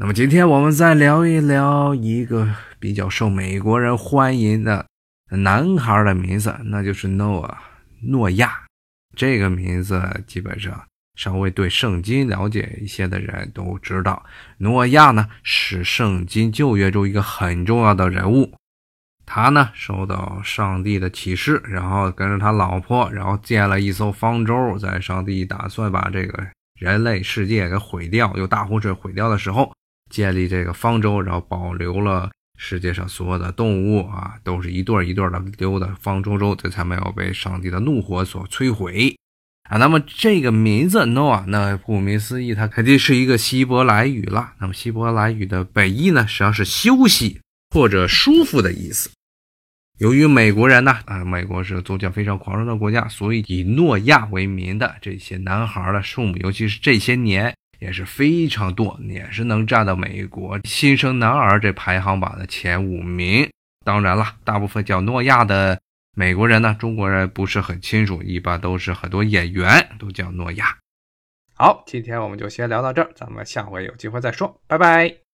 那么今天我们再聊一聊一个比较受美国人欢迎的男孩的名字，那就是 Noah 诺亚。这个名字基本上稍微对圣经了解一些的人都知道，诺亚呢是圣经旧约中一个很重要的人物。他呢受到上帝的启示，然后跟着他老婆，然后建了一艘方舟，在上帝打算把这个人类世界给毁掉，用大洪水毁掉的时候。建立这个方舟，然后保留了世界上所有的动物啊，都是一对一对的丢的方舟中，这才没有被上帝的怒火所摧毁啊。那么这个名字 Noah，那顾名思义，它肯定是一个希伯来语了。那么希伯来语的本意呢，实际上是休息或者舒服的意思。由于美国人呢，啊，美国是宗教非常狂热的国家，所以以诺亚为名的这些男孩的数目，尤其是这些年。也是非常多，也是能占到美国新生男儿这排行榜的前五名。当然了，大部分叫诺亚的美国人呢，中国人不是很清楚，一般都是很多演员都叫诺亚。好，今天我们就先聊到这儿，咱们下回有机会再说，拜拜。